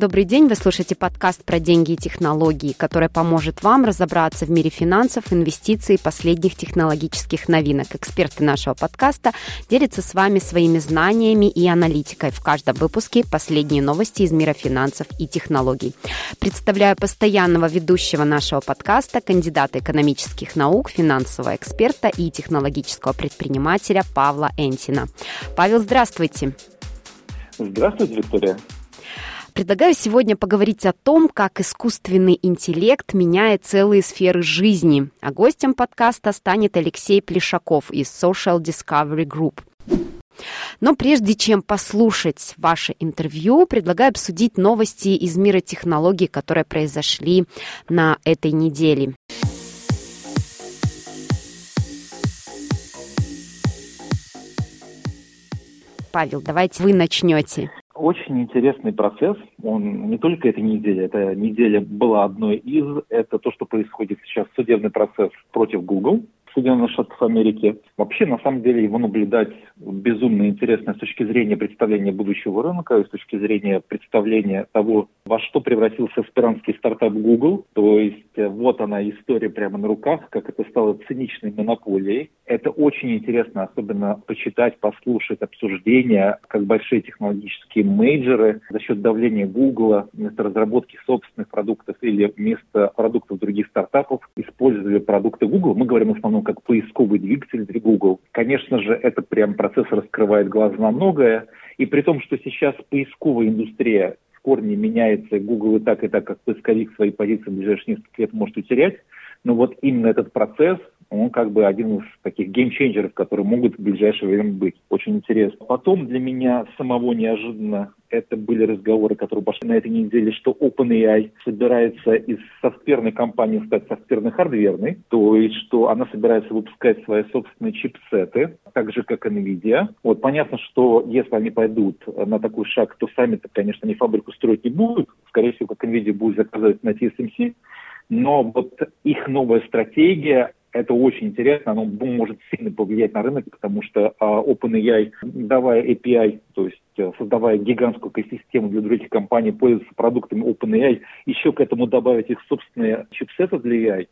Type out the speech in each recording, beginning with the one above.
Добрый день, вы слушаете подкаст про деньги и технологии, который поможет вам разобраться в мире финансов, инвестиций и последних технологических новинок. Эксперты нашего подкаста делятся с вами своими знаниями и аналитикой. В каждом выпуске последние новости из мира финансов и технологий. Представляю постоянного ведущего нашего подкаста, кандидата экономических наук, финансового эксперта и технологического предпринимателя Павла Энтина. Павел, здравствуйте. Здравствуйте, Виктория. Предлагаю сегодня поговорить о том, как искусственный интеллект меняет целые сферы жизни. А гостем подкаста станет Алексей Плешаков из Social Discovery Group. Но прежде чем послушать ваше интервью, предлагаю обсудить новости из мира технологий, которые произошли на этой неделе. Павел, давайте вы начнете очень интересный процесс. Он не только эта неделя, эта неделя была одной из. Это то, что происходит сейчас судебный процесс против Google. Соединенных Штатов Америки. Вообще, на самом деле, его наблюдать безумно интересно с точки зрения представления будущего рынка, и с точки зрения представления того, во что превратился аспирантский стартап Google. То есть э, вот она история прямо на руках, как это стало циничной монополией. Это очень интересно, особенно почитать, послушать обсуждения, как большие технологические мейджеры за счет давления Google вместо разработки собственных продуктов или вместо продуктов других стартапов использовали продукты Google. Мы говорим в основном как поисковый двигатель для Google. Конечно же, это прям процесс раскрывает глаза на многое. И при том, что сейчас поисковая индустрия в корне меняется, Google и так, и так, как поисковик свои позиции в ближайшие несколько лет может утерять, но вот именно этот процесс он как бы один из таких геймченджеров, которые могут в ближайшее время быть. Очень интересно. Потом для меня самого неожиданно это были разговоры, которые пошли на этой неделе, что OpenAI собирается из софтверной компании стать софтверно-хардверной, то есть что она собирается выпускать свои собственные чипсеты, так же, как NVIDIA. Вот понятно, что если они пойдут на такой шаг, то сами-то, конечно, они фабрику строить не будут. Скорее всего, как NVIDIA будет заказывать на TSMC, но вот их новая стратегия, это очень интересно, оно может сильно повлиять на рынок, потому что а, OpenAI, давая API, то есть э, создавая гигантскую экосистему для других компаний, пользоваться продуктами OpenAI, еще к этому добавить их собственные чипсеты для AI,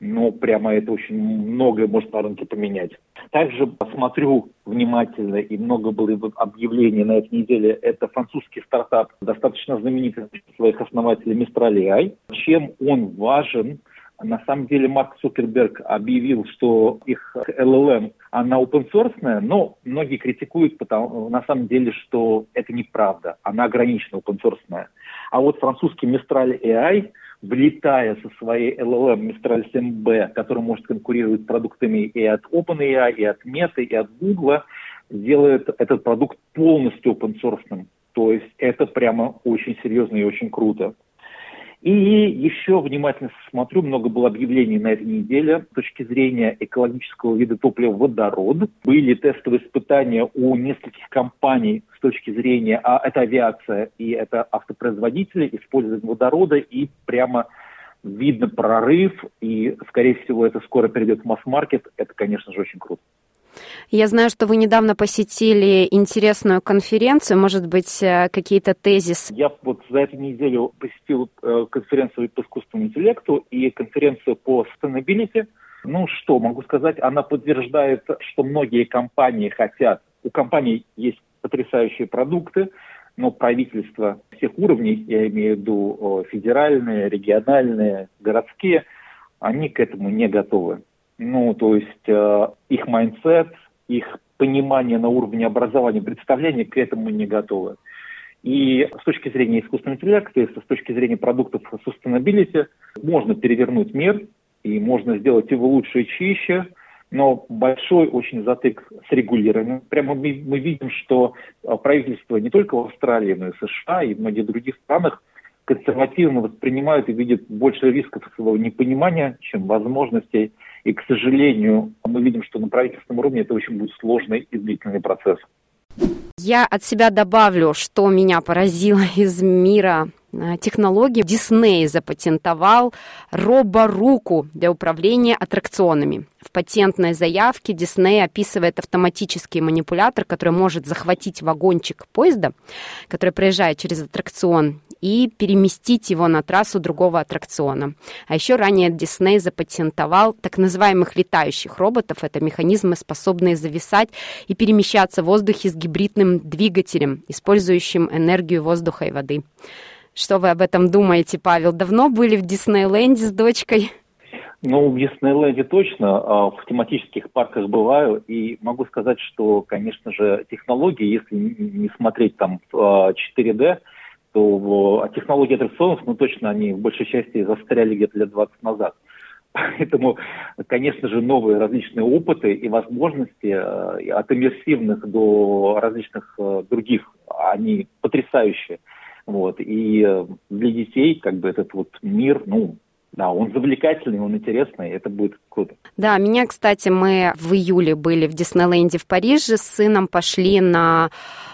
но прямо это очень многое может на рынке поменять. Также смотрю внимательно, и много было объявлений на этой неделе, это французский стартап, достаточно знаменитый своих основателей Mistral AI. Чем он важен? На самом деле Марк Цукерберг объявил, что их LLM, она open source, но многие критикуют потому, на самом деле, что это неправда, она ограничена open source. А вот французский Mistral AI, влетая со своей LLM Mistral 7B, который может конкурировать с продуктами и от OpenAI, и от Meta, и от Google, делает этот продукт полностью open source. То есть это прямо очень серьезно и очень круто. И еще внимательно смотрю, много было объявлений на этой неделе с точки зрения экологического вида топлива водород. Были тестовые испытания у нескольких компаний с точки зрения, а это авиация и это автопроизводители, использования водорода, и прямо видно прорыв, и, скорее всего, это скоро перейдет в масс-маркет. Это, конечно же, очень круто. Я знаю, что вы недавно посетили интересную конференцию, может быть, э, какие-то тезисы. Я вот за эту неделю посетил э, конференцию по искусственному интеллекту и конференцию по sustainability. Ну что, могу сказать, она подтверждает, что многие компании хотят, у компаний есть потрясающие продукты, но правительства всех уровней, я имею в виду федеральные, региональные, городские, они к этому не готовы. Ну, то есть э, их mindset, их понимание на уровне образования, представления к этому не готовы. И с точки зрения искусственного интеллекта, с точки зрения продуктов sustainability, можно перевернуть мир, и можно сделать его лучше и чище, но большой очень затык с регулированием. Прямо мы, мы видим, что э, правительство не только в Австралии, но и в США и в многих других странах консервативно воспринимают и видят больше рисков своего непонимания, чем возможностей. И, к сожалению, мы видим, что на правительственном уровне это очень будет сложный и длительный процесс. Я от себя добавлю, что меня поразило из мира э, технологии Дисней запатентовал роборуку для управления аттракционами. В патентной заявке Дисней описывает автоматический манипулятор, который может захватить вагончик поезда, который проезжает через аттракцион, и переместить его на трассу другого аттракциона. А еще ранее Дисней запатентовал так называемых летающих роботов. Это механизмы, способные зависать и перемещаться в воздухе с гибридным двигателем, использующим энергию воздуха и воды. Что вы об этом думаете, Павел? Давно были в Диснейленде с дочкой? Ну, в Диснейленде точно, а в тематических парках бываю, и могу сказать, что, конечно же, технологии, если не смотреть там 4D, а, то технологии аттракционов, ну, точно они в большей части застряли где-то лет 20 назад. Поэтому, конечно же, новые различные опыты и возможности э, от иммерсивных до различных э, других, они потрясающие. Вот. И э, для детей как бы этот вот мир, ну, да, он завлекательный, он интересный, это будет круто. Да, меня, кстати, мы в июле были в Диснейленде в Париже, с сыном пошли на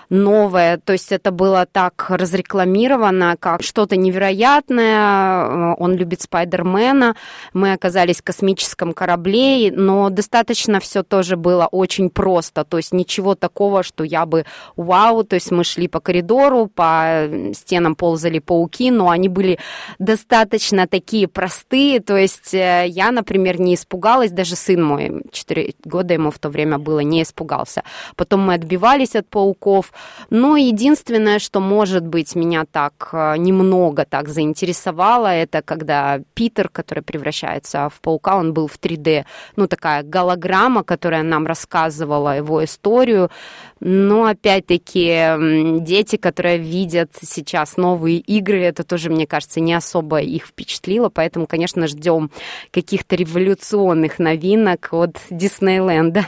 новое, то есть это было так разрекламировано, как что-то невероятное, он любит Спайдермена, мы оказались в космическом корабле, но достаточно все тоже было очень просто, то есть ничего такого, что я бы вау, то есть мы шли по коридору, по стенам ползали пауки, но они были достаточно такие простые, то есть э, я, например, не испугалась, даже сын мой, 4 года ему в то время было, не испугался. Потом мы отбивались от пауков, но единственное, что, может быть, меня так э, немного так заинтересовало, это когда Питер, который превращается в паука, он был в 3D, ну, такая голограмма, которая нам рассказывала его историю. Но, опять-таки, дети, которые видят сейчас новые игры, это тоже, мне кажется, не особо их впечатлило, поэтому, конечно, ждем каких-то революционных новинок от Диснейленда.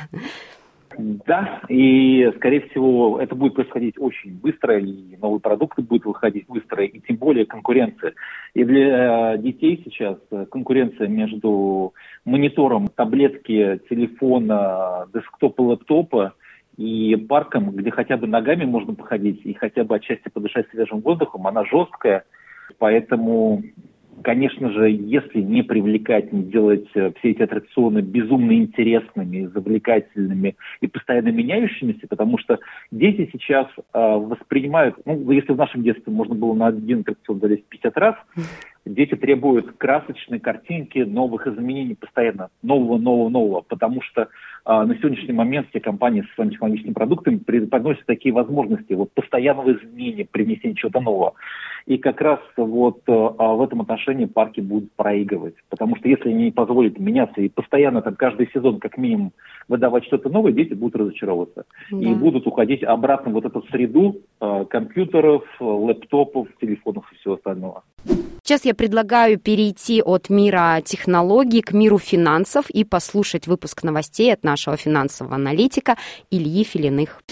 Да, и, скорее всего, это будет происходить очень быстро, и новые продукты будут выходить быстро, и тем более конкуренция. И для э, детей сейчас э, конкуренция между монитором таблетки, телефона, десктопа, лэптопа и парком, где хотя бы ногами можно походить и хотя бы отчасти подышать свежим воздухом, она жесткая. Поэтому Конечно же, если не привлекать, не делать э, все эти аттракционы безумно интересными, завлекательными и постоянно меняющимися, потому что дети сейчас э, воспринимают, ну, если в нашем детстве можно было на один аттракцион залезть 50 раз, дети требуют красочной картинки, новых изменений постоянно, нового, нового, нового, потому что на сегодняшний момент все компании с своими технологическими продуктами преподносят такие возможности вот постоянного изменения, принесения чего-то нового. И как раз вот а, в этом отношении парки будут проигрывать, потому что если они не позволят меняться и постоянно там каждый сезон как минимум выдавать что-то новое, дети будут разочаровываться да. и будут уходить обратно в вот эту среду а, компьютеров, лэптопов, телефонов и всего остального. Сейчас я предлагаю перейти от мира технологий к миру финансов и послушать выпуск новостей от нашего финансового аналитика Ильи Филиных.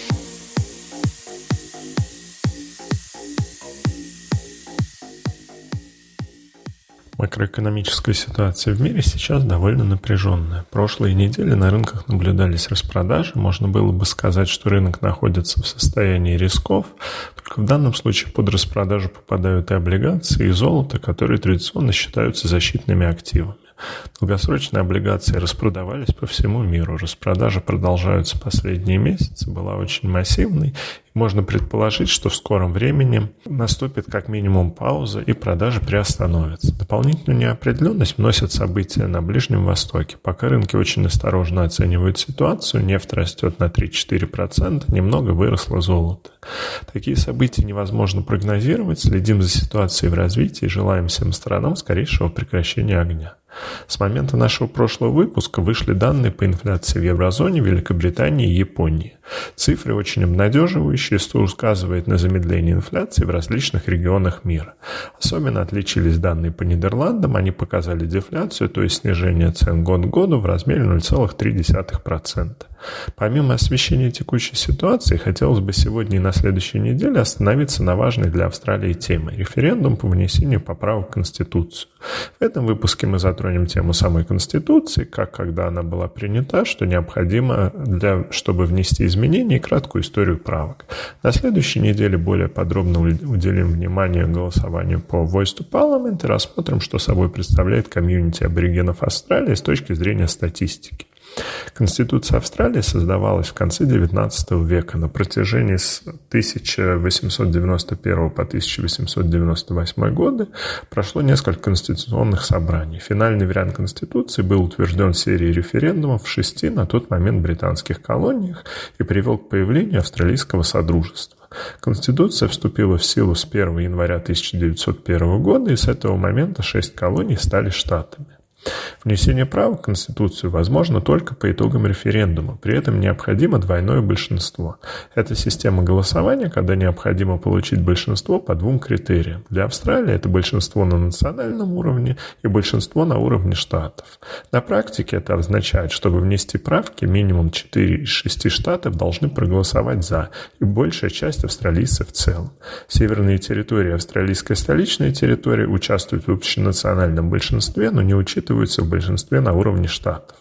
Макроэкономическая ситуация в мире сейчас довольно напряженная. Прошлые недели на рынках наблюдались распродажи. Можно было бы сказать, что рынок находится в состоянии рисков. Только в данном случае под распродажу попадают и облигации, и золото, которые традиционно считаются защитными активами. Долгосрочные облигации распродавались по всему миру. Распродажи продолжаются последние месяцы, была очень массивной. Можно предположить, что в скором времени наступит как минимум пауза и продажи приостановятся. Дополнительную неопределенность вносят события на Ближнем Востоке. Пока рынки очень осторожно оценивают ситуацию, нефть растет на 3-4%, немного выросло золото. Такие события невозможно прогнозировать, следим за ситуацией в развитии и желаем всем сторонам скорейшего прекращения огня. С момента нашего прошлого выпуска вышли данные по инфляции в еврозоне, Великобритании и Японии. Цифры очень обнадеживающие, что указывает на замедление инфляции в различных регионах мира. Особенно отличились данные по Нидерландам, они показали дефляцию, то есть снижение цен год к году в размере 0,3%. Помимо освещения текущей ситуации, хотелось бы сегодня и на следующей неделе остановиться на важной для Австралии теме – референдум по внесению поправок в Конституцию. В этом выпуске мы затронем тему самой Конституции, как когда она была принята, что необходимо, для, чтобы внести изменения и краткую историю правок. На следующей неделе более подробно уделим внимание голосованию по Voice to Parliament и рассмотрим, что собой представляет комьюнити аборигенов Австралии с точки зрения статистики. Конституция Австралии создавалась в конце XIX века. На протяжении с 1891 по 1898 годы прошло несколько конституционных собраний. Финальный вариант Конституции был утвержден серией референдумов в шести на тот момент британских колониях и привел к появлению австралийского содружества. Конституция вступила в силу с 1 января 1901 года, и с этого момента шесть колоний стали штатами. Внесение права в Конституцию возможно только по итогам референдума, при этом необходимо двойное большинство. Это система голосования, когда необходимо получить большинство по двум критериям. Для Австралии это большинство на национальном уровне и большинство на уровне штатов. На практике это означает, чтобы внести правки, минимум 4 из 6 штатов должны проголосовать «за», и большая часть австралийцев в целом. Северные территории австралийская столичная территория участвуют в общенациональном большинстве, но не учитывают учитываются в большинстве на уровне штатов.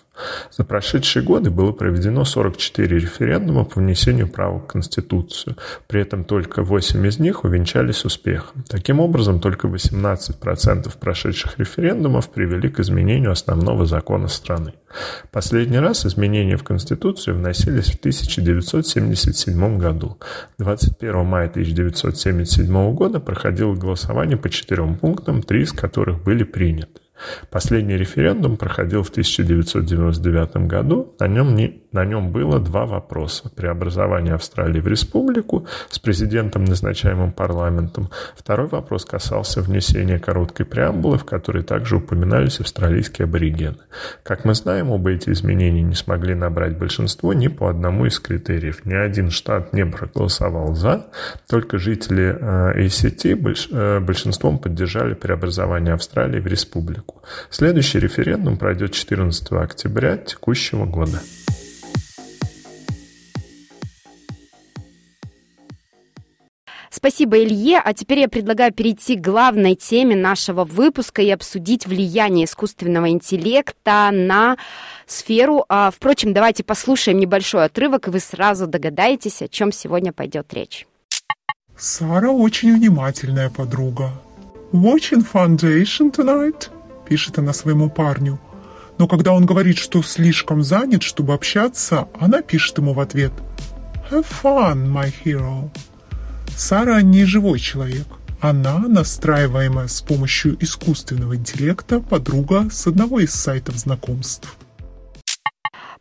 За прошедшие годы было проведено 44 референдума по внесению права в Конституцию. При этом только 8 из них увенчались успехом. Таким образом, только 18% прошедших референдумов привели к изменению основного закона страны. Последний раз изменения в Конституцию вносились в 1977 году. 21 мая 1977 года проходило голосование по четырем пунктам, три из которых были приняты. Последний референдум проходил в 1999 году. На нем, не, на нем было два вопроса. Преобразование Австралии в республику с президентом, назначаемым парламентом. Второй вопрос касался внесения короткой преамбулы, в которой также упоминались австралийские аборигены. Как мы знаем, оба эти изменения не смогли набрать большинство ни по одному из критериев. Ни один штат не проголосовал «за», только жители э, ACT э, большинством поддержали преобразование Австралии в республику республику. Следующий референдум пройдет 14 октября текущего года. Спасибо, Илье. А теперь я предлагаю перейти к главной теме нашего выпуска и обсудить влияние искусственного интеллекта на сферу. А, впрочем, давайте послушаем небольшой отрывок, и вы сразу догадаетесь, о чем сегодня пойдет речь. Сара очень внимательная подруга. Watching Foundation tonight? Пишет она своему парню. Но когда он говорит, что слишком занят, чтобы общаться, она пишет ему в ответ «Have fun, my hero». Сара не живой человек. Она, настраиваемая с помощью искусственного интеллекта, подруга с одного из сайтов знакомств.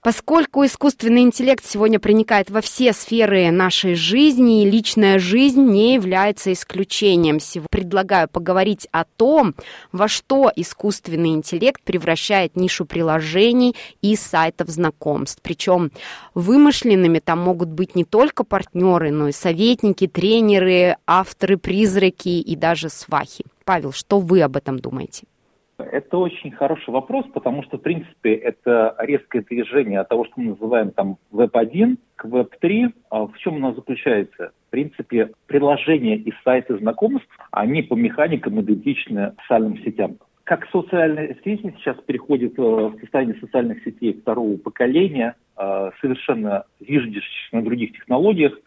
Поскольку искусственный интеллект сегодня проникает во все сферы нашей жизни, и личная жизнь не является исключением. Сегодня предлагаю поговорить о том, во что искусственный интеллект превращает нишу приложений и сайтов знакомств. Причем вымышленными там могут быть не только партнеры, но и советники, тренеры, авторы, призраки и даже свахи. Павел, что вы об этом думаете? Это очень хороший вопрос, потому что, в принципе, это резкое движение от того, что мы называем там Web1 к Web3. А в чем оно заключается? В принципе, приложения и сайты знакомств, они по механикам идентичны социальным сетям. Как социальные сети сейчас переходят э, в состояние социальных сетей второго поколения, э, совершенно зиждящихся на других технологиях,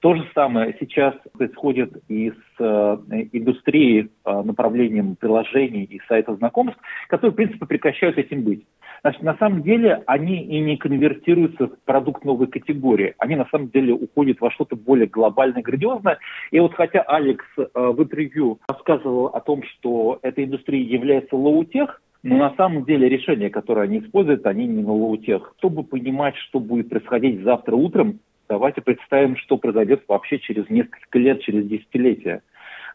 то же самое сейчас происходит и с э, индустрией, э, направлением приложений и сайтов знакомств, которые, в принципе, прекращают этим быть. Значит, на самом деле они и не конвертируются в продукт новой категории. Они на самом деле уходят во что-то более глобальное, грандиозное. И вот хотя Алекс э, в интервью рассказывал о том, что эта индустрия является лоу-тех, но на самом деле решения, которые они используют, они не на лоу-тех. Чтобы понимать, что будет происходить завтра утром, Давайте представим, что произойдет вообще через несколько лет, через десятилетия.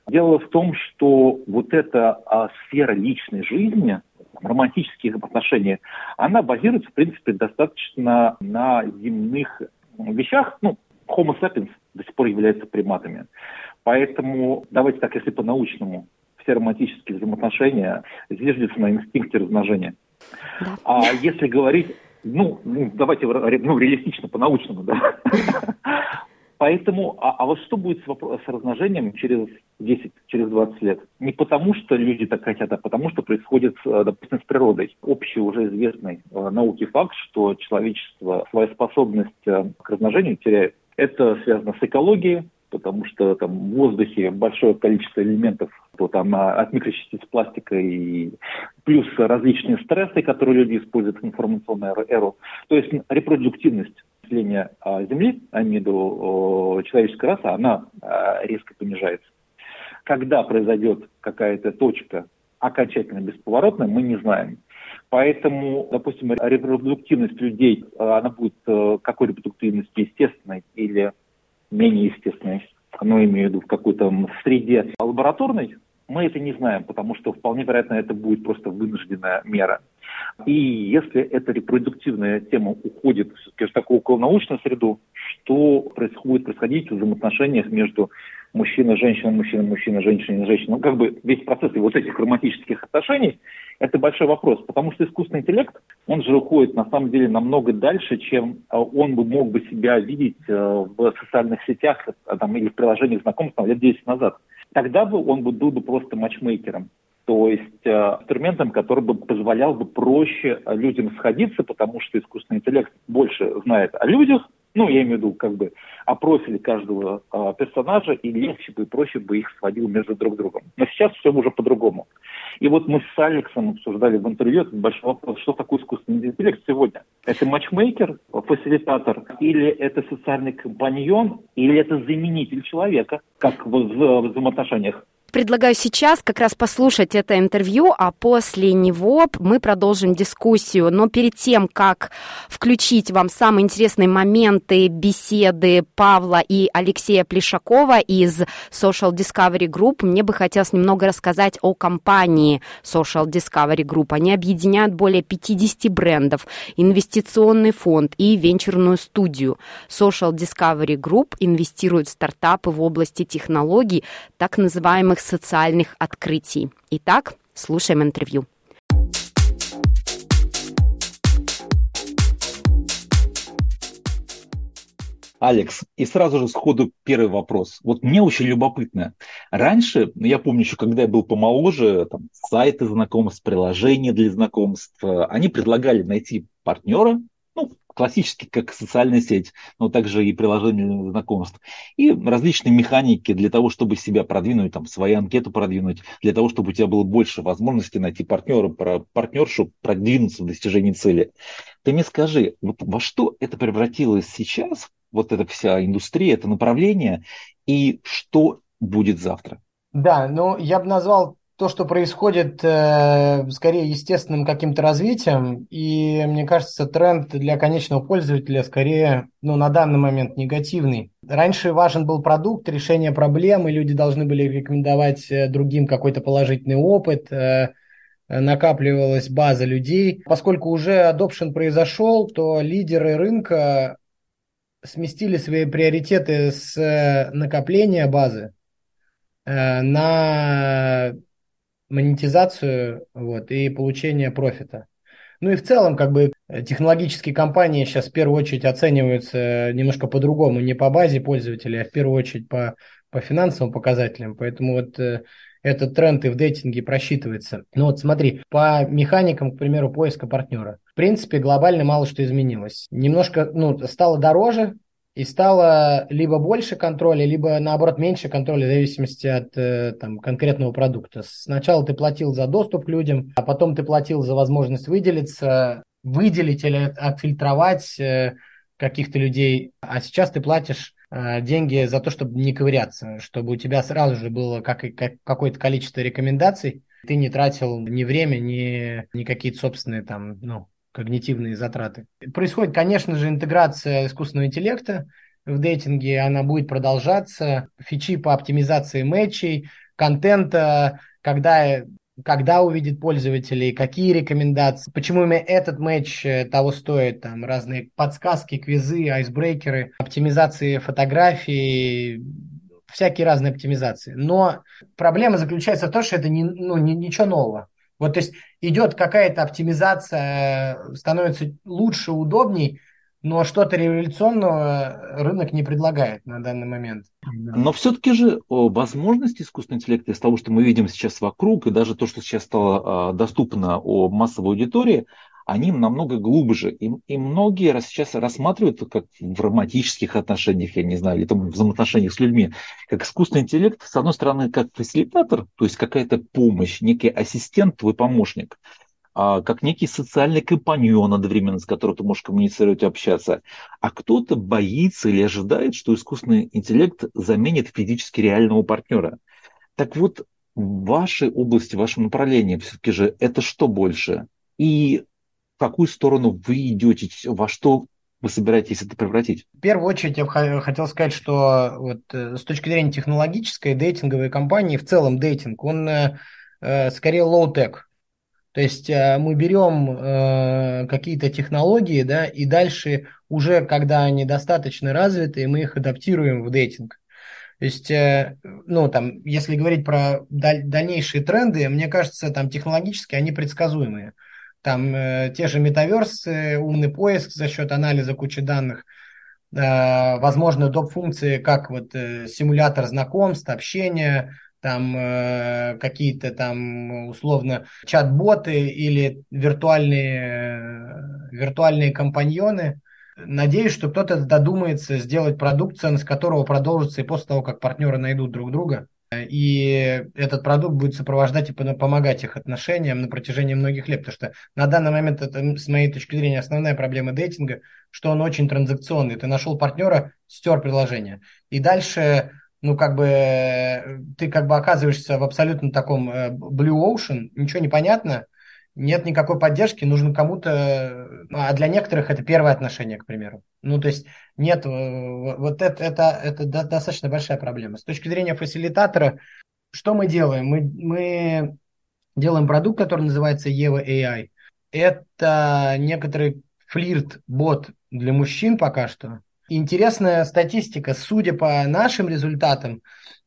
Дело в том, что вот эта а, сфера личной жизни, романтических отношений, она базируется, в принципе, достаточно на земных вещах. Ну, Homo sapiens до сих пор является приматами. Поэтому давайте так, если по-научному, все романтические взаимоотношения зиждятся на инстинкте размножения. Да. А если говорить ну, ну давайте ну, реалистично, по-научному, да. Поэтому, а, а вот что будет с, с размножением через 10, через 20 лет? Не потому, что люди так хотят, а потому, что происходит, допустим, с природой. Общий уже известный э, науке факт, что человечество свою способность э, к размножению теряет. Это связано с экологией, потому что там в воздухе большое количество элементов, то там а, от микрочастиц пластика и плюс различные стрессы, которые люди используют в информационную эру. То есть репродуктивность населения а, Земли, а виду человеческая раса, она а, резко понижается. Когда произойдет какая-то точка окончательно бесповоротная, мы не знаем. Поэтому, допустим, репродуктивность людей, она будет э, какой репродуктивности естественной или менее естественной, ну, имею в виду в какой-то среде лабораторной, мы это не знаем, потому что вполне вероятно это будет просто вынужденная мера. И если эта репродуктивная тема уходит все-таки в такую околонаучную среду, что происходит происходить в взаимоотношениях между мужчина, женщина, мужчина, мужчина, женщина, женщина. Ну, как бы весь процесс вот этих романтических отношений – это большой вопрос, потому что искусственный интеллект, он же уходит на самом деле намного дальше, чем а, он бы мог бы себя видеть э, в социальных сетях а, там, или в приложениях знакомств лет 10 назад. Тогда бы он бы был бы просто матчмейкером то есть э, инструментом, который бы позволял бы проще людям сходиться, потому что искусственный интеллект больше знает о людях, ну, я имею в виду, как бы, о профиле каждого э, персонажа, и легче бы и проще бы их сводил между друг другом. Но сейчас все уже по-другому. И вот мы с Алексом обсуждали в интервью этот большой вопрос, что такое искусственный интеллект сегодня? Это матчмейкер, фасилитатор, или это социальный компаньон, или это заменитель человека, как в, в взаимоотношениях? Предлагаю сейчас как раз послушать это интервью, а после него мы продолжим дискуссию. Но перед тем, как включить вам самые интересные моменты беседы Павла и Алексея Плешакова из Social Discovery Group, мне бы хотелось немного рассказать о компании Social Discovery Group. Они объединяют более 50 брендов, инвестиционный фонд и венчурную студию. Social Discovery Group инвестирует в стартапы в области технологий, так называемых социальных открытий. Итак, слушаем интервью. Алекс, и сразу же сходу первый вопрос. Вот мне очень любопытно. Раньше, я помню еще, когда я был помоложе, там, сайты знакомств, приложения для знакомств, они предлагали найти партнера, ну, классически как социальная сеть, но также и приложение знакомств. И различные механики для того, чтобы себя продвинуть, там, свои анкеты продвинуть, для того, чтобы у тебя было больше возможностей найти партнера, партнершу, продвинуться в достижении цели. Ты мне скажи, вот во что это превратилось сейчас, вот эта вся индустрия, это направление, и что будет завтра? Да, ну я бы назвал то, что происходит, э, скорее естественным каким-то развитием, и мне кажется, тренд для конечного пользователя скорее, ну, на данный момент негативный. Раньше важен был продукт, решение проблемы, люди должны были рекомендовать э, другим какой-то положительный опыт, э, накапливалась база людей. Поскольку уже adoption произошел, то лидеры рынка сместили свои приоритеты с накопления базы на монетизацию вот, и получение профита. Ну и в целом, как бы, технологические компании сейчас в первую очередь оцениваются немножко по-другому, не по базе пользователей, а в первую очередь по, по финансовым показателям. Поэтому вот э, этот тренд и в дейтинге просчитывается. Ну вот смотри, по механикам, к примеру, поиска партнера. В принципе, глобально мало что изменилось. Немножко, ну, стало дороже, и стало либо больше контроля, либо наоборот меньше контроля в зависимости от э, там, конкретного продукта. Сначала ты платил за доступ к людям, а потом ты платил за возможность выделиться, выделить или отфильтровать э, каких-то людей, а сейчас ты платишь э, деньги за то, чтобы не ковыряться, чтобы у тебя сразу же было как, как, какое-то количество рекомендаций, ты не тратил ни время, ни, ни какие-то собственные там, ну, когнитивные затраты. Происходит, конечно же, интеграция искусственного интеллекта в дейтинге, она будет продолжаться. Фичи по оптимизации матчей, контента, когда когда увидит пользователей, какие рекомендации, почему именно этот матч э, того стоит, там разные подсказки, квизы, айсбрейкеры, оптимизации фотографий, всякие разные оптимизации. Но проблема заключается в том, что это не, ну, не, ничего нового. Вот, то есть идет какая-то оптимизация, становится лучше, удобней, но что-то революционного рынок не предлагает на данный момент. Но все-таки же возможности искусственного интеллекта из того, что мы видим сейчас вокруг, и даже то, что сейчас стало а, доступно о массовой аудитории, они намного глубже. И, и многие сейчас рассматривают, как в романтических отношениях, я не знаю, или там в взаимоотношениях с людьми, как искусственный интеллект, с одной стороны, как фасилитатор, то есть какая-то помощь, некий ассистент, твой помощник, а, как некий социальный компаньон одновременно, с которым ты можешь коммуницировать и общаться. А кто-то боится или ожидает, что искусственный интеллект заменит физически реального партнера. Так вот, в вашей области, в вашем направлении все-таки же это что больше? И какую сторону вы идете, во что вы собираетесь это превратить? В первую очередь я хотел сказать, что вот э, с точки зрения технологической, дейтинговой компании, в целом дейтинг, он э, э скорее low-tech. То есть э, мы берем э, какие-то технологии, да, и дальше уже, когда они достаточно развиты, мы их адаптируем в дейтинг. То есть, э, ну, там, если говорить про даль- дальнейшие тренды, мне кажется, там технологически они предсказуемые. Там э, те же метаверсы, умный поиск за счет анализа кучи данных, э, возможно, доп-функции, как вот э, симулятор знакомств, общения, там э, какие-то там условно чат-боты или виртуальные, э, виртуальные компаньоны. Надеюсь, что кто-то додумается сделать продукт, ценность которого продолжится и после того, как партнеры найдут друг друга. И этот продукт будет сопровождать и помогать их отношениям на протяжении многих лет. Потому что на данный момент это, с моей точки зрения, основная проблема дейтинга, что он очень транзакционный. Ты нашел партнера, стер приложение. И дальше ну, как бы, э, ты как бы оказываешься в абсолютно таком э, blue ocean, ничего не понятно, нет никакой поддержки, нужно кому-то, а для некоторых это первое отношение, к примеру. Ну, то есть нет, э, вот это, это, это достаточно большая проблема. С точки зрения фасилитатора, что мы делаем? Мы, мы делаем продукт, который называется Eva AI. Это некоторый флирт-бот для мужчин пока что, интересная статистика, судя по нашим результатам,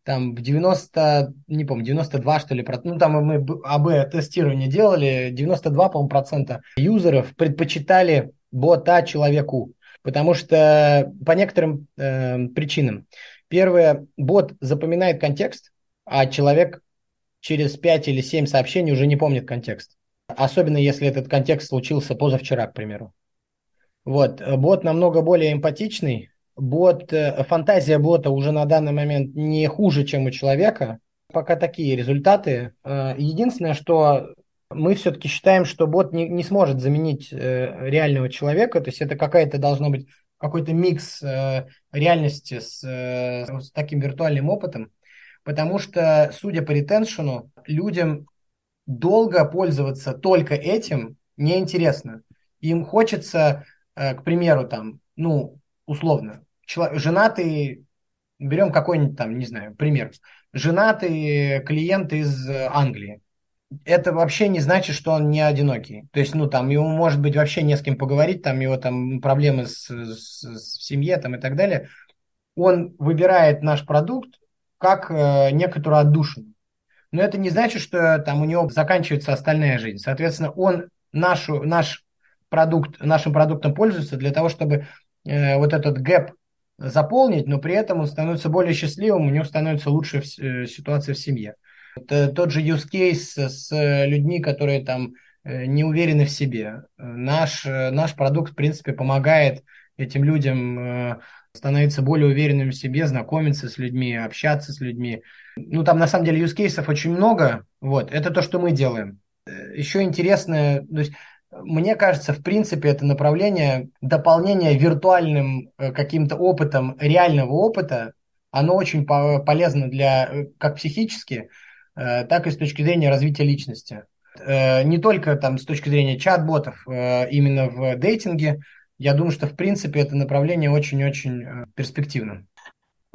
там в 90, не помню, 92 что ли, ну там мы АБ тестирование делали, 92, по-моему, процента юзеров предпочитали бота человеку, потому что по некоторым э, причинам. Первое, бот запоминает контекст, а человек через 5 или 7 сообщений уже не помнит контекст. Особенно если этот контекст случился позавчера, к примеру. Вот, э, бот намного более эмпатичный. Бот, э, фантазия бота уже на данный момент не хуже, чем у человека. Пока такие результаты. Э, единственное, что мы все-таки считаем, что бот не, не сможет заменить реального человека. То есть это какая-то должна быть какой-то микс реальности с, с таким виртуальным опытом. Потому что, судя по ретеншену, людям долго пользоваться только этим неинтересно. Им хочется Э, к примеру, там, ну, условно, человек, женатый, берем какой-нибудь там, не знаю, пример, женатый клиент из Англии. Это вообще не значит, что он не одинокий. То есть, ну, там, ему может быть вообще не с кем поговорить, там, его там проблемы с, с, с в там, и так далее. Он выбирает наш продукт как э, некоторую отдушину. Но это не значит, что там у него заканчивается остальная жизнь. Соответственно, он нашу, наш продукт, нашим продуктом пользуется для того, чтобы э, вот этот гэп заполнить, но при этом он становится более счастливым, у него становится лучше э, ситуация в семье. Это тот же use case с людьми, которые там э, не уверены в себе. Наш, э, наш продукт, в принципе, помогает этим людям становиться более уверенными в себе, знакомиться с людьми, общаться с людьми. Ну, там на самом деле use cases очень много. Вот, это то, что мы делаем. Еще интересно, то есть мне кажется, в принципе, это направление дополнения виртуальным э, каким-то опытом реального опыта, оно очень полезно для э, как психически, э, так и с точки зрения развития личности. Не только там с точки зрения чат-ботов, именно в дейтинге, я думаю, что в принципе это направление очень-очень перспективно.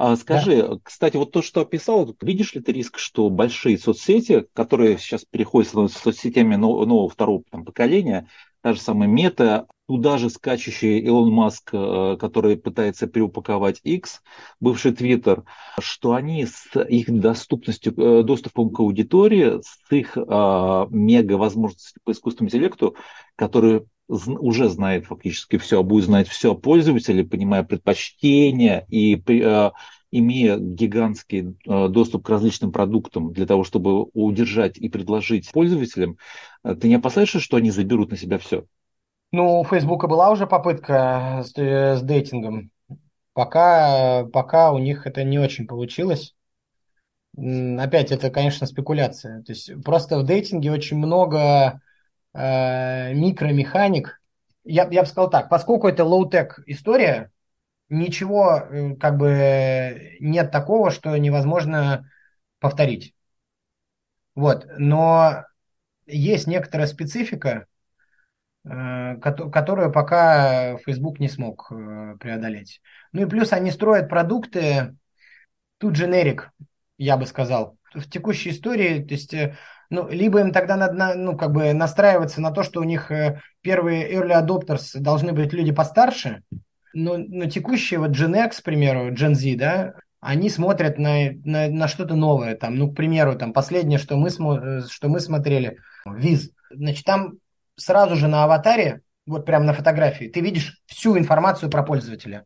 А скажи, да. кстати, вот то, что описал, видишь ли ты риск, что большие соцсети, которые сейчас переходят становятся соцсетями нового, второго там, поколения, та же самая мета, туда же скачущий Илон Маск, э, который пытается переупаковать X, бывший Twitter, что они с их доступностью, э, доступом к аудитории, с их а, мега возможностями по искусственному интеллекту, который уже знает фактически все, а будет знать все о пользователе, понимая предпочтения и а, имея гигантский доступ к различным продуктам для того, чтобы удержать и предложить пользователям, ты не опасаешься, что они заберут на себя все? Ну, у Фейсбука была уже попытка с, э, с дейтингом. Пока, пока у них это не очень получилось. Опять, это, конечно, спекуляция. То есть просто в дейтинге очень много э, микромеханик. Я, я бы сказал так, поскольку это low-tech история, ничего э, как бы нет такого, что невозможно повторить. Вот. Но есть некоторая специфика, Э, которую пока Facebook не смог э, преодолеть. Ну и плюс они строят продукты, тут дженерик, я бы сказал. В текущей истории, то есть, э, ну, либо им тогда надо, ну, как бы настраиваться на то, что у них первые early adopters должны быть люди постарше, но, но текущие, вот Gen X, к примеру, Gen Z, да, они смотрят на, на, на что-то новое. Там, ну, к примеру, там, последнее, что мы, что мы смотрели, Виз. Значит, там сразу же на аватаре, вот прямо на фотографии, ты видишь всю информацию про пользователя.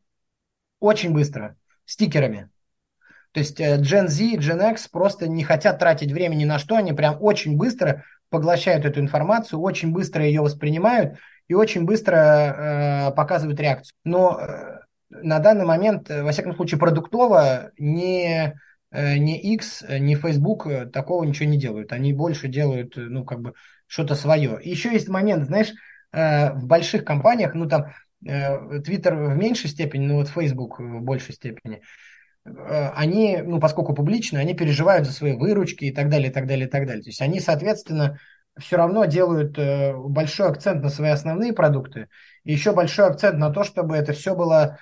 Очень быстро, стикерами. То есть э, Gen Z, Gen X просто не хотят тратить время ни на что, они прям очень быстро поглощают эту информацию, очень быстро ее воспринимают и очень быстро э, показывают реакцию. Но э, на данный момент, э, во всяком случае, продуктово не, э, не X, не Facebook такого ничего не делают. Они больше делают, ну, как бы, что-то свое. Еще есть момент, знаешь, э, в больших компаниях, ну там э, Twitter в меньшей степени, но вот Facebook в большей степени, э, они, ну, поскольку публичные, они переживают за свои выручки и так далее, и так далее, и так далее. То есть они, соответственно, все равно делают большой акцент на свои основные продукты и еще большой акцент на то, чтобы это все было...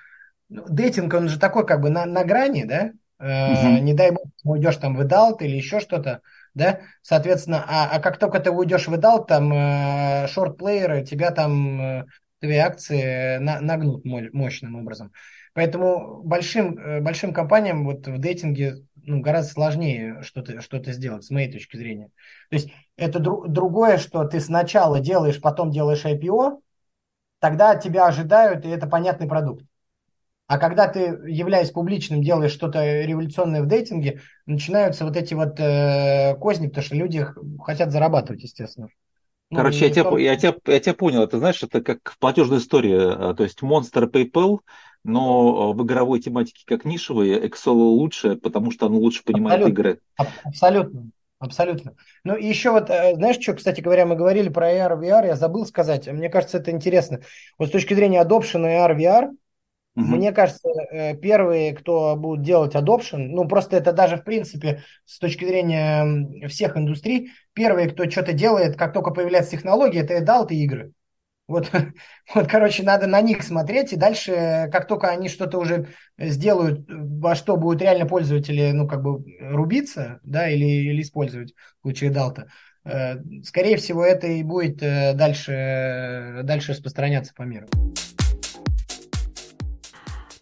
Ну, дейтинг, он же такой как бы на, на грани, да? Uh-huh. Не дай бог, уйдешь там в Эдалт или еще что-то да, соответственно, а, а как только ты уйдешь в Эдал, там э, шорт-плееры тебя там, э, твои акции на, нагнут мощным образом. Поэтому большим, э, большим компаниям вот в дейтинге ну, гораздо сложнее что-то что сделать, с моей точки зрения. То есть это дру, другое, что ты сначала делаешь, потом делаешь IPO, тогда тебя ожидают, и это понятный продукт. А когда ты, являясь публичным, делаешь что-то революционное в дейтинге, начинаются вот эти вот э, козни, потому что люди хотят зарабатывать, естественно. Ну, Короче, я, тебя, я, тебя, я тебя понял. Это знаешь, это как платежная история. А, то есть монстр PayPal, но в игровой тематике как нишевые, Excel лучше, потому что он лучше понимает абсолютно, игры. Абсолютно. Абсолютно. Ну и еще вот, э, знаешь, что, кстати говоря, мы говорили про AR, VR, я забыл сказать, мне кажется, это интересно. Вот с точки зрения adoption AR, VR, Угу. Мне кажется, э, первые, кто будут делать adoption, ну просто это даже в принципе с точки зрения всех индустрий, первые, кто что-то делает, как только появляется технология, это adult игры. Вот, вот, короче, надо на них смотреть, и дальше, как только они что-то уже сделают, во что будут реально пользователи, ну, как бы рубиться, да, или, или использовать в случае Далта, э, скорее всего, это и будет э, дальше, дальше распространяться по миру.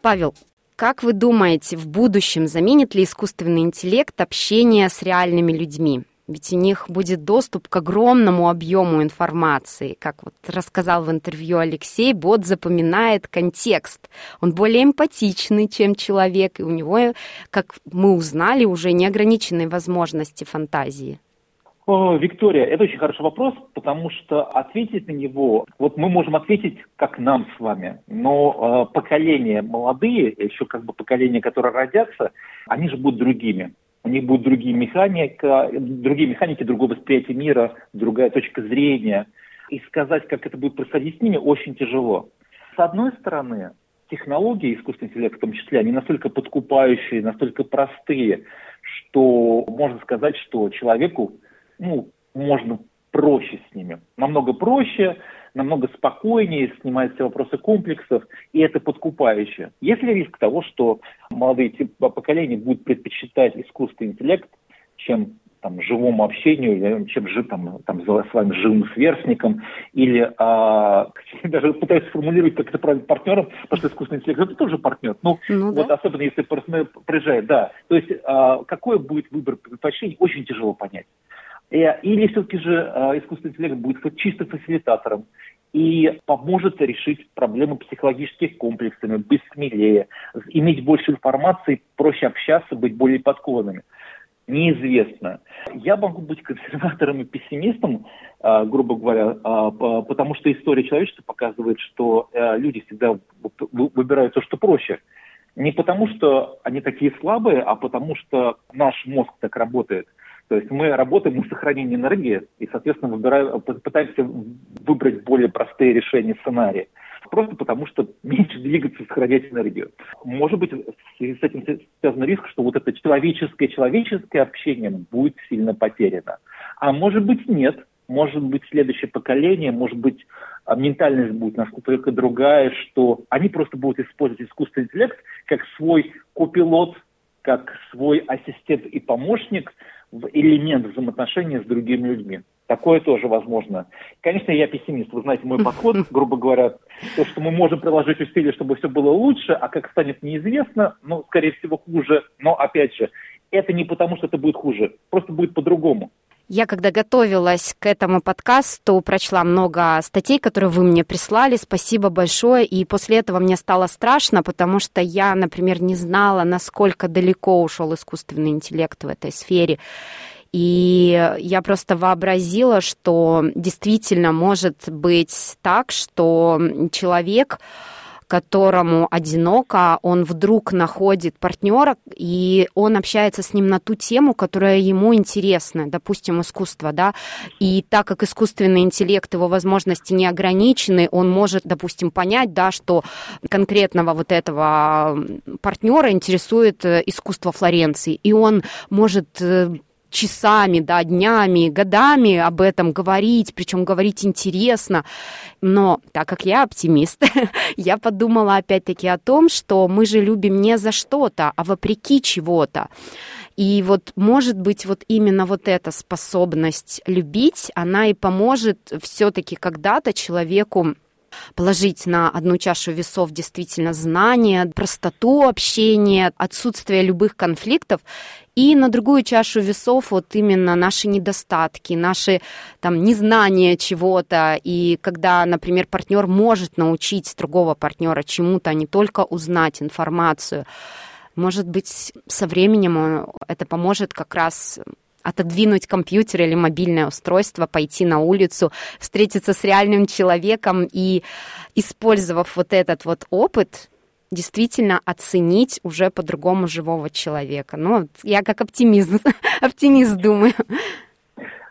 Павел, как вы думаете, в будущем заменит ли искусственный интеллект общение с реальными людьми? Ведь у них будет доступ к огромному объему информации. Как вот рассказал в интервью Алексей, бот запоминает контекст. Он более эмпатичный, чем человек, и у него, как мы узнали, уже неограниченные возможности фантазии. Виктория, это очень хороший вопрос, потому что ответить на него, вот мы можем ответить как нам с вами, но э, поколения молодые, еще как бы поколения, которые родятся, они же будут другими. У них будет другие механика, другие механики, другое восприятие мира, другая точка зрения. И сказать, как это будет происходить с ними, очень тяжело. С одной стороны, технологии искусственного интеллекта в том числе, они настолько подкупающие, настолько простые, что можно сказать, что человеку ну, можно проще с ними. Намного проще, намного спокойнее, снимает все вопросы комплексов, и это подкупающе. Есть ли риск того, что молодые поколения будут предпочитать искусственный интеллект, чем там, живому общению, чем жить там, там, с вами живым сверстником, или а, даже пытаюсь сформулировать, как это правильно, партнером, потому что искусственный интеллект это тоже партнер. Ну, ну вот да. особенно если приезжает, да. То есть а, какой будет выбор предпочтений, очень тяжело понять. Э, или все-таки же а, искусственный интеллект будет чисто фасилитатором и поможет решить проблемы психологических комплексами, быть смелее, иметь больше информации, проще общаться, быть более подкованными неизвестно. Я могу быть консерватором и пессимистом, а, грубо говоря, потому что история человечества показывает, что э, люди всегда выбирают то, что проще. Не потому, что они такие слабые, а потому, что наш мозг так работает. То есть мы работаем на сохранении энергии и, соответственно, выбираем, пытаемся выбрать более простые решения сценария просто потому что меньше двигаться, сохранять энергию. Может быть, с этим связан риск, что вот это человеческое, человеческое общение будет сильно потеряно. А может быть, нет. Может быть, следующее поколение, может быть, а, ментальность будет настолько другая, что они просто будут использовать искусственный интеллект как свой копилот, как свой ассистент и помощник в элемент взаимоотношений с другими людьми. Такое тоже возможно. Конечно, я пессимист. Вы знаете, мой подход, грубо говоря, то, что мы можем приложить усилия, чтобы все было лучше, а как станет неизвестно, ну, скорее всего, хуже. Но, опять же, это не потому, что это будет хуже, просто будет по-другому. Я, когда готовилась к этому подкасту, прочла много статей, которые вы мне прислали. Спасибо большое. И после этого мне стало страшно, потому что я, например, не знала, насколько далеко ушел искусственный интеллект в этой сфере. И я просто вообразила, что действительно может быть так, что человек которому одиноко, он вдруг находит партнера, и он общается с ним на ту тему, которая ему интересна, допустим, искусство, да, и так как искусственный интеллект, его возможности не ограничены, он может, допустим, понять, да, что конкретного вот этого партнера интересует э, искусство Флоренции, и он может э, часами, да, днями, годами об этом говорить, причем говорить интересно. Но так как я оптимист, я подумала опять-таки о том, что мы же любим не за что-то, а вопреки чего-то. И вот, может быть, вот именно вот эта способность любить, она и поможет все-таки когда-то человеку положить на одну чашу весов действительно знания, простоту общения, отсутствие любых конфликтов, и на другую чашу весов вот именно наши недостатки, наши там незнания чего-то, и когда, например, партнер может научить другого партнера чему-то, а не только узнать информацию, может быть, со временем это поможет как раз отодвинуть компьютер или мобильное устройство, пойти на улицу, встретиться с реальным человеком и, использовав вот этот вот опыт, действительно оценить уже по-другому живого человека. Ну, я как оптимист, оптимист думаю.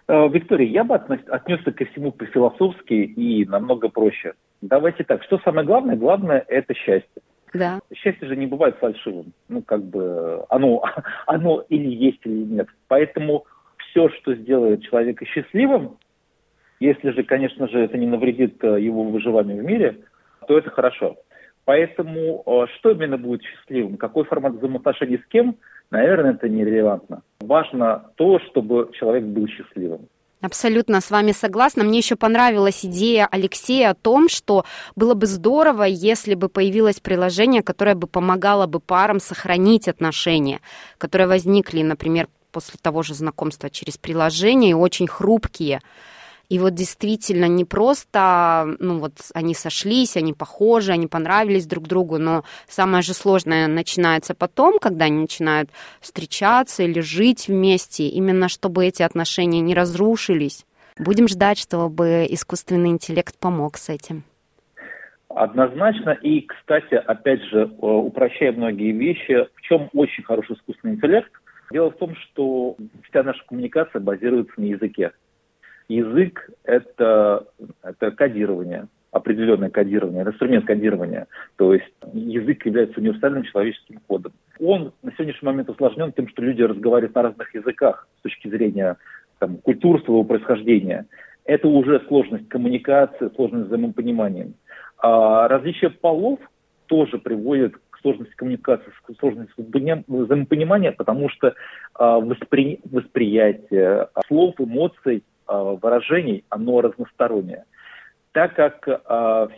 Э, Виктория, я бы отнесся ко всему по-философски и намного проще. Давайте так, что самое главное? Главное – это счастье. Да. Счастье же не бывает фальшивым. Ну, как бы оно, оно или есть, или нет. Поэтому все, что сделает человека счастливым, если же, конечно же, это не навредит э, его выживанию в мире, то это хорошо. Поэтому э, что именно будет счастливым, какой формат взаимоотношений с кем, наверное, это нерелевантно. Важно то, чтобы человек был счастливым. Абсолютно с вами согласна. Мне еще понравилась идея Алексея о том, что было бы здорово, если бы появилось приложение, которое бы помогало бы парам сохранить отношения, которые возникли, например, после того же знакомства через приложение, и очень хрупкие. И вот действительно не просто, ну вот они сошлись, они похожи, они понравились друг другу, но самое же сложное начинается потом, когда они начинают встречаться или жить вместе, именно чтобы эти отношения не разрушились. Будем ждать, чтобы искусственный интеллект помог с этим. Однозначно. И, кстати, опять же, э, упрощая многие вещи, в чем очень хороший искусственный интеллект? Дело в том, что вся наша коммуникация базируется на языке. Язык – это, это кодирование, определенное кодирование, это инструмент кодирования. То есть язык является универсальным человеческим кодом. Он на сегодняшний момент усложнен тем, что люди разговаривают на разных языках с точки зрения там, культур своего происхождения. Это уже сложность коммуникации, сложность взаимопонимания. А различие полов тоже приводит к сложность коммуникации, сложность взаимопонимания, потому что воспри... восприятие слов, эмоций, выражений, оно разностороннее. Так как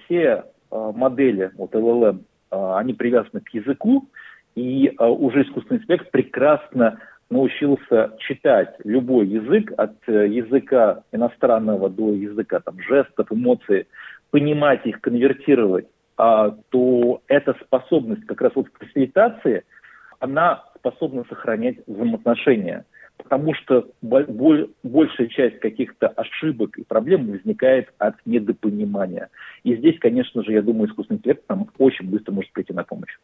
все модели, вот LLM, они привязаны к языку, и уже искусственный интеллект прекрасно научился читать любой язык, от э, языка иностранного до языка там, жестов, эмоций, понимать их, конвертировать, а, то эта способность как раз вот в фасилитации, она способна сохранять взаимоотношения. Потому что большая часть каких-то ошибок и проблем возникает от недопонимания. И здесь, конечно же, я думаю, искусственный интеллект нам очень быстро может прийти на помощь.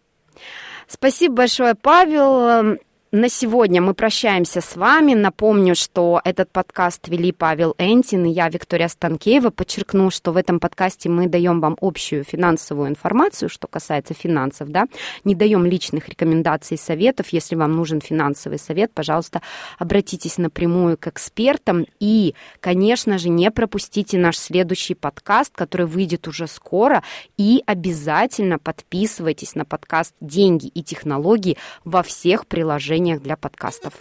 Спасибо большое, Павел. На сегодня мы прощаемся с вами. Напомню, что этот подкаст вели Павел Энтин и я, Виктория Станкеева. Подчеркну, что в этом подкасте мы даем вам общую финансовую информацию, что касается финансов, да. Не даем личных рекомендаций и советов. Если вам нужен финансовый совет, пожалуйста, обратитесь напрямую к экспертам. И, конечно же, не пропустите наш следующий подкаст, который выйдет уже скоро. И обязательно подписывайтесь на подкаст «Деньги и технологии» во всех приложениях приложениях для подкастов.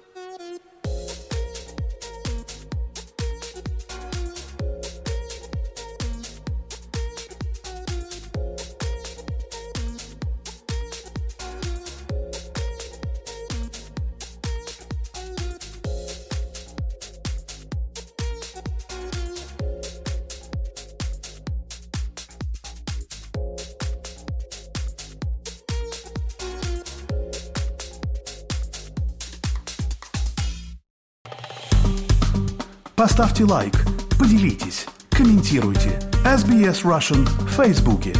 Поставьте лайк, поделитесь, комментируйте. SBS Russian в Фейсбуке.